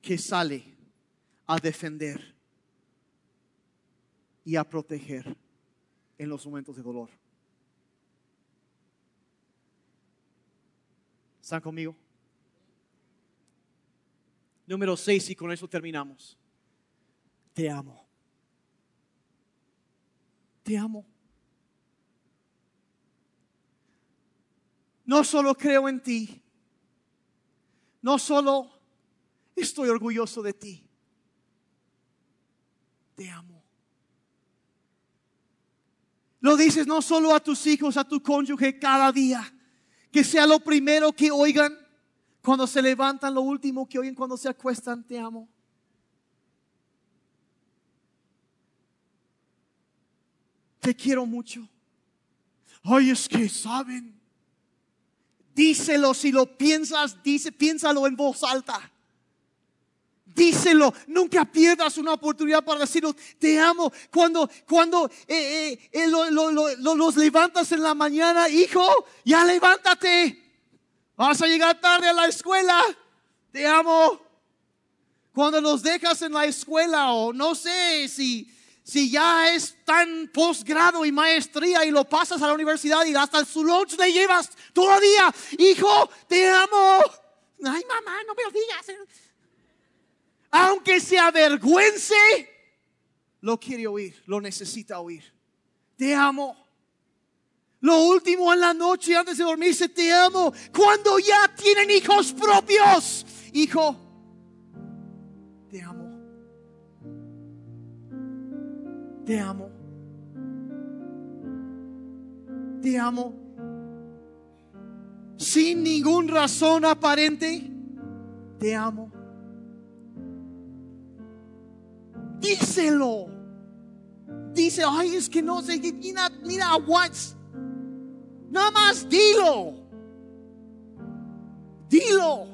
que sale a defender y a proteger en los momentos de dolor. ¿Están conmigo? Número seis, y con eso terminamos. Te amo. Te amo. No solo creo en ti, no solo estoy orgulloso de ti, te amo. Lo dices no solo a tus hijos, a tu cónyuge cada día, que sea lo primero que oigan cuando se levantan, lo último que oyen cuando se acuestan, te amo. Te quiero mucho. Ay, es que saben. Díselo si lo piensas, dice, piénsalo en voz alta. Díselo, nunca pierdas una oportunidad para decirlo, te amo. Cuando, cuando eh, eh, eh, los levantas en la mañana, hijo, ya levántate. Vas a llegar tarde a la escuela, te amo. Cuando los dejas en la escuela o no sé si si ya es tan posgrado y maestría y lo pasas a la universidad y hasta su lunch le llevas todavía, hijo, te amo. Ay, mamá, no me lo digas. Aunque se avergüence, lo quiere oír, lo necesita oír. Te amo. Lo último en la noche antes de dormirse, te amo. Cuando ya tienen hijos propios, hijo, te amo. Te amo. Te amo. Sin ninguna razón aparente. Te amo. Díselo. Dice, ay, es que no sé, mira, mira, what? Nada más dilo. Dilo.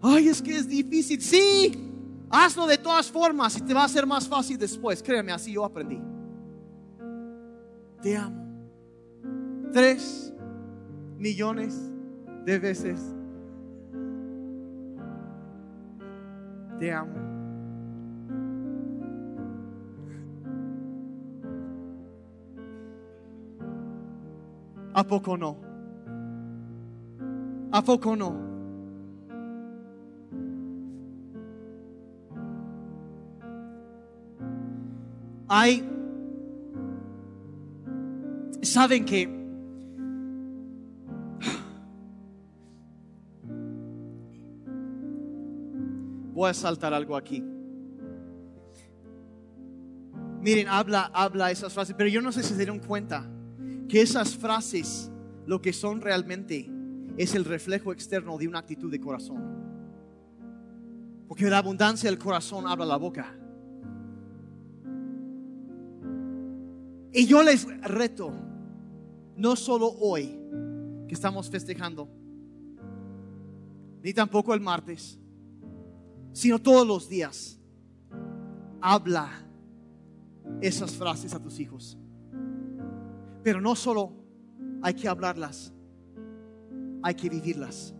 Ay, es que es difícil. Sí, Hazlo de todas formas y te va a ser más fácil después. Créeme, así yo aprendí. Te amo. Tres millones de veces. Te amo. ¿A poco no? ¿A poco no? hay, saben que voy a saltar algo aquí. Miren, habla, habla esas frases, pero yo no sé si se dieron cuenta que esas frases, lo que son realmente, es el reflejo externo de una actitud de corazón. Porque la abundancia del corazón habla la boca. Y yo les reto, no solo hoy que estamos festejando, ni tampoco el martes, sino todos los días, habla esas frases a tus hijos. Pero no solo hay que hablarlas, hay que vivirlas.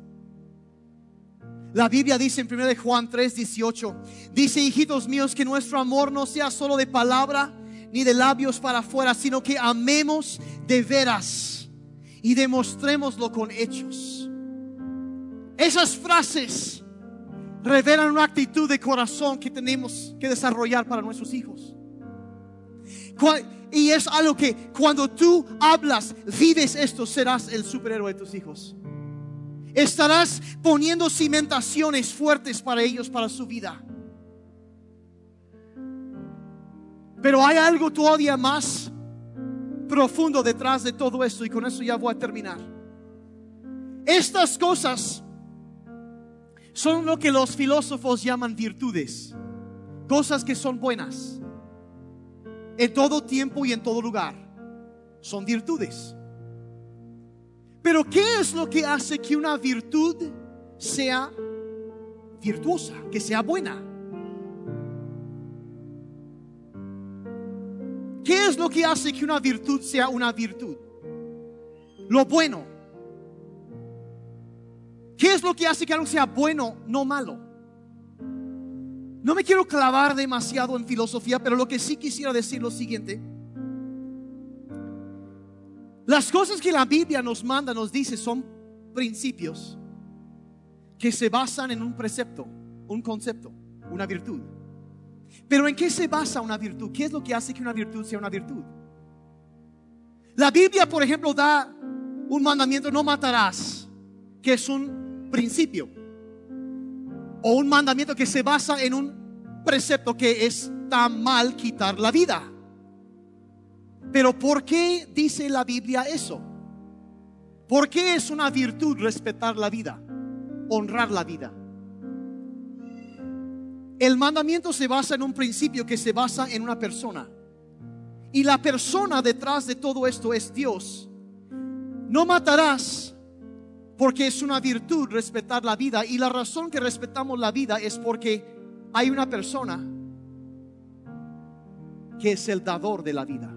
La Biblia dice en 1 Juan 3, 18, dice, hijitos míos, que nuestro amor no sea solo de palabra, ni de labios para afuera, sino que amemos de veras y demostrémoslo con hechos. Esas frases revelan una actitud de corazón que tenemos que desarrollar para nuestros hijos. Y es algo que cuando tú hablas, vives esto, serás el superhéroe de tus hijos. Estarás poniendo cimentaciones fuertes para ellos, para su vida. Pero hay algo todavía más profundo detrás de todo esto y con eso ya voy a terminar. Estas cosas son lo que los filósofos llaman virtudes, cosas que son buenas en todo tiempo y en todo lugar. Son virtudes. Pero ¿qué es lo que hace que una virtud sea virtuosa, que sea buena? ¿Qué es lo que hace que una virtud sea una virtud? Lo bueno. ¿Qué es lo que hace que algo sea bueno, no malo? No me quiero clavar demasiado en filosofía, pero lo que sí quisiera decir lo siguiente. Las cosas que la Biblia nos manda, nos dice, son principios que se basan en un precepto, un concepto, una virtud. Pero ¿en qué se basa una virtud? ¿Qué es lo que hace que una virtud sea una virtud? La Biblia, por ejemplo, da un mandamiento, no matarás, que es un principio. O un mandamiento que se basa en un precepto que está mal quitar la vida. Pero ¿por qué dice la Biblia eso? ¿Por qué es una virtud respetar la vida? Honrar la vida. El mandamiento se basa en un principio que se basa en una persona. Y la persona detrás de todo esto es Dios. No matarás porque es una virtud respetar la vida. Y la razón que respetamos la vida es porque hay una persona que es el dador de la vida.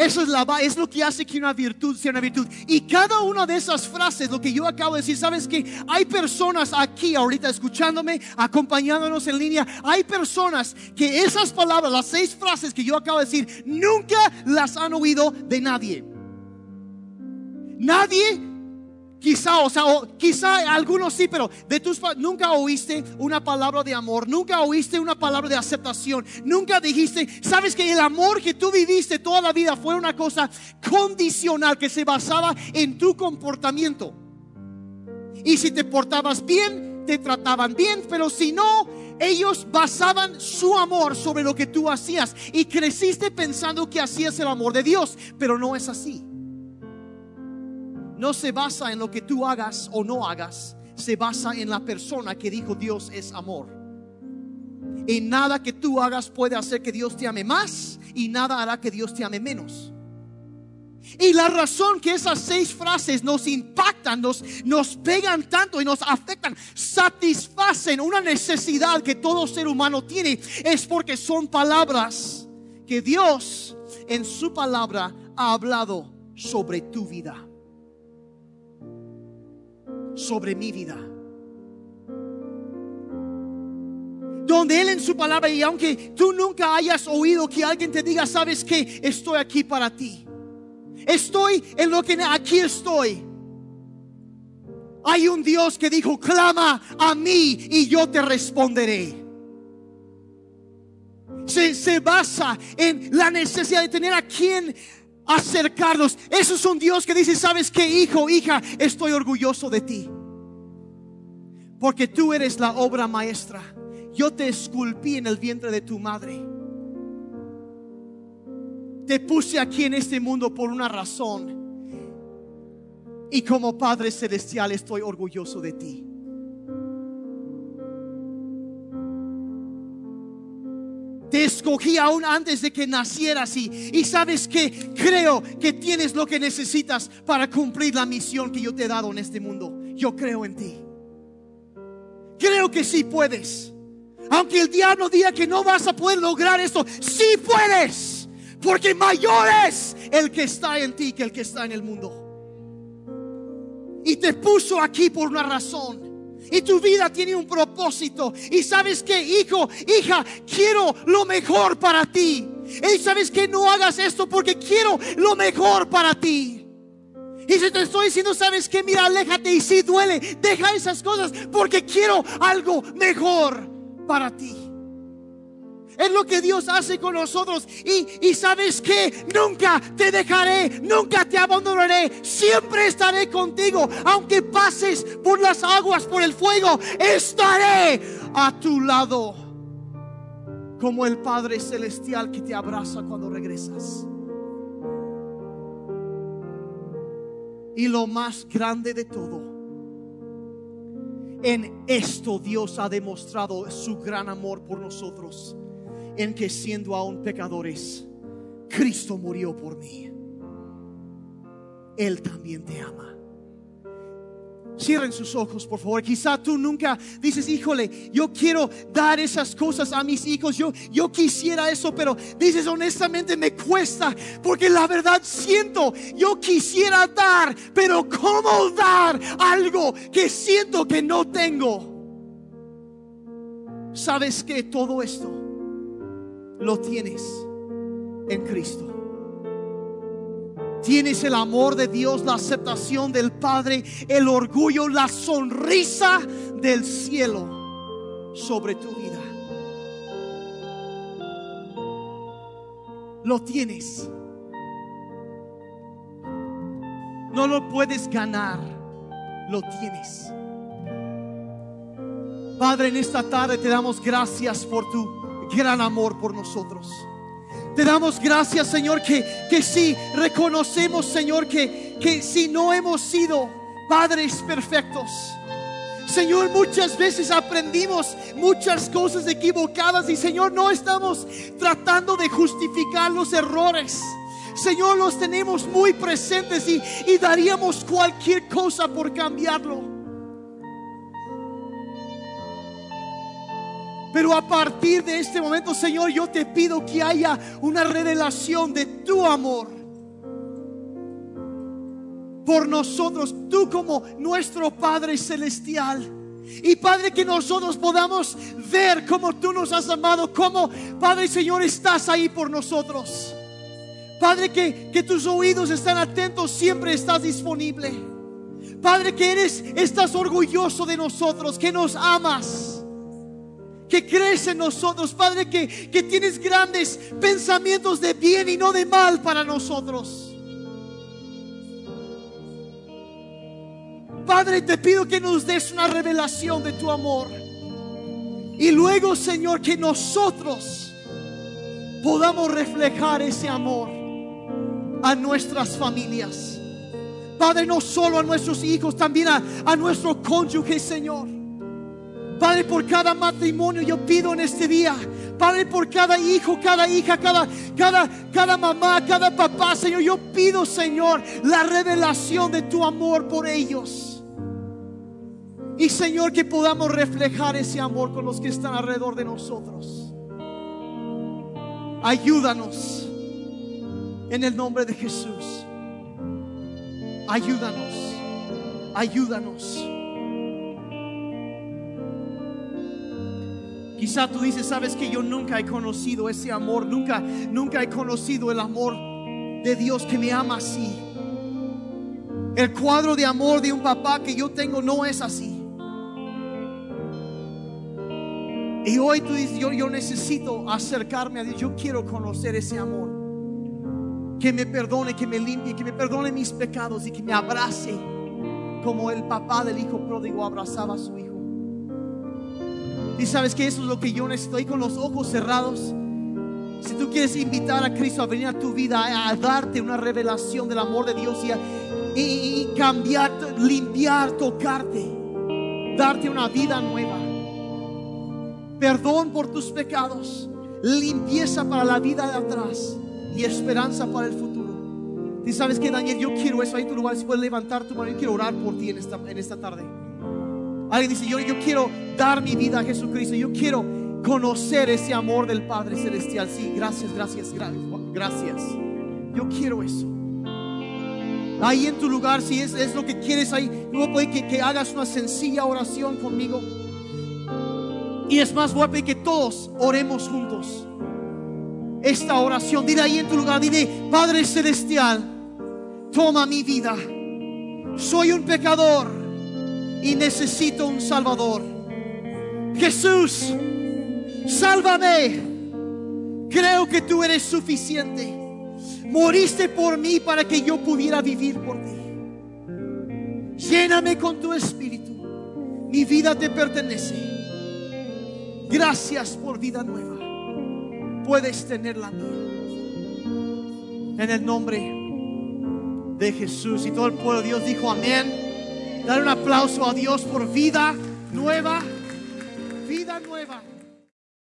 Eso es, la, es lo que hace que una virtud sea una virtud. Y cada una de esas frases, lo que yo acabo de decir, sabes que hay personas aquí ahorita escuchándome, acompañándonos en línea. Hay personas que esas palabras, las seis frases que yo acabo de decir, nunca las han oído de nadie. Nadie Quizá, o sea, quizá algunos sí, pero de tus nunca oíste una palabra de amor, nunca oíste una palabra de aceptación, nunca dijiste, sabes que el amor que tú viviste toda la vida fue una cosa condicional que se basaba en tu comportamiento. Y si te portabas bien, te trataban bien, pero si no, ellos basaban su amor sobre lo que tú hacías y creciste pensando que hacías el amor de Dios, pero no es así no se basa en lo que tú hagas o no hagas, se basa en la persona que dijo Dios es amor. Y nada que tú hagas puede hacer que Dios te ame más y nada hará que Dios te ame menos. Y la razón que esas seis frases nos impactan, nos, nos pegan tanto y nos afectan, satisfacen una necesidad que todo ser humano tiene, es porque son palabras que Dios en su palabra ha hablado sobre tu vida sobre mi vida. Donde Él en su palabra, y aunque tú nunca hayas oído que alguien te diga, sabes que estoy aquí para ti. Estoy en lo que aquí estoy. Hay un Dios que dijo, clama a mí y yo te responderé. Se, se, basa en la necesidad de tener a quien acercarnos. Eso es un Dios que dice, ¿sabes qué, hijo, hija? Estoy orgulloso de ti. Porque tú eres la obra maestra. Yo te esculpí en el vientre de tu madre. Te puse aquí en este mundo por una razón. Y como Padre Celestial estoy orgulloso de ti. Te escogí aún antes de que nacieras y, y sabes que creo que tienes lo que necesitas para cumplir la misión que yo te he dado en este mundo. Yo creo en ti. Creo que sí puedes. Aunque el diablo diga que no vas a poder lograr esto, sí puedes. Porque mayor es el que está en ti que el que está en el mundo. Y te puso aquí por una razón. Y tu vida tiene un propósito. Y sabes que, hijo, hija, quiero lo mejor para ti. Y sabes que no hagas esto porque quiero lo mejor para ti. Y si te estoy diciendo, sabes que, mira, aléjate y si duele, deja esas cosas porque quiero algo mejor para ti. Es lo que Dios hace con nosotros. Y, sabes que nunca te dejaré, nunca te abandonaré. Siempre estaré contigo. Aunque pases por las aguas, por el fuego, estaré a tu lado. Como el Padre Celestial que te abraza cuando regresas. Y lo más grande de todo, en esto Dios ha demostrado su gran amor por nosotros en que siendo aún pecadores, Cristo murió por mí. Él también te ama. Cierren sus ojos, por favor. Quizá tú nunca dices, híjole, yo quiero dar esas cosas a mis hijos. Yo, yo quisiera eso, pero dices, honestamente me cuesta. Porque la verdad siento, yo quisiera dar, pero ¿cómo dar algo que siento que no tengo? ¿Sabes que todo esto lo tienes en Cristo. Tienes el amor de Dios, la aceptación del Padre, el orgullo, la sonrisa del cielo sobre tu vida. Lo tienes. No lo puedes ganar, lo tienes. Padre, en esta tarde te damos gracias por tu gran amor por nosotros. Te damos gracias, Señor, que, que si reconocemos, Señor, que, que si no hemos sido padres perfectos, Señor, muchas veces aprendimos muchas cosas equivocadas y Señor, no estamos tratando de justificar los errores. Señor, los tenemos muy presentes y, y daríamos cualquier cosa por cambiarlo. Pero a partir de este momento, Señor, yo te pido que haya una revelación de tu amor por nosotros, tú como nuestro Padre Celestial. Y Padre, que nosotros podamos ver cómo tú nos has amado, cómo, Padre Señor, estás ahí por nosotros. Padre, que, que tus oídos están atentos, siempre estás disponible. Padre, que eres, estás orgulloso de nosotros, que nos amas que crees en nosotros, Padre, que, que tienes grandes pensamientos de bien y no de mal para nosotros. Padre, te pido que nos des una revelación de tu amor. Y luego, Señor, que nosotros podamos reflejar ese amor a nuestras familias. Padre, no solo a nuestros hijos, también a, a nuestro cónyuge, Señor. Padre, por cada matrimonio yo pido en este día. Padre, por cada hijo, cada hija, cada, cada, cada mamá, cada papá, Señor, yo pido, Señor, la revelación de tu amor por ellos. Y Señor, que podamos reflejar ese amor con los que están alrededor de nosotros. Ayúdanos en el nombre de Jesús. Ayúdanos. Ayúdanos. Quizá tú dices, sabes que yo nunca he conocido ese amor, nunca, nunca he conocido el amor de Dios que me ama así. El cuadro de amor de un papá que yo tengo no es así. Y hoy tú dices, yo, yo necesito acercarme a Dios, yo quiero conocer ese amor. Que me perdone, que me limpie, que me perdone mis pecados y que me abrace como el papá del hijo pródigo abrazaba a su hijo. Y sabes que eso es lo que yo necesito ahí con los ojos cerrados. Si tú quieres invitar a Cristo a venir a tu vida, a, darte una revelación del amor de Dios y, y, cambiar, limpiar, tocarte, darte una vida nueva. Perdón por tus pecados, limpieza para la vida de atrás y esperanza para el futuro. Y sabes que Daniel, yo quiero eso ahí en tu lugar. Si puedes levantar tu mano, yo quiero orar por ti en esta, en esta tarde. Alguien dice, yo, yo quiero dar mi vida a Jesucristo. Yo quiero conocer ese amor del Padre Celestial. Sí, gracias, gracias, gracias. Yo quiero eso. Ahí en tu lugar, si es, es lo que quieres ahí, voy a que, que hagas una sencilla oración conmigo. Y es más, voy a que todos oremos juntos. Esta oración, dile ahí en tu lugar, dile, Padre Celestial, toma mi vida. Soy un pecador y necesito un Salvador. Jesús, sálvame. Creo que tú eres suficiente. Moriste por mí para que yo pudiera vivir por ti. Lléname con tu espíritu. Mi vida te pertenece. Gracias por vida nueva. Puedes tener la mía. En el nombre de Jesús. Y todo el pueblo Dios dijo amén. Dar un aplauso a Dios por vida nueva. Vida nueva.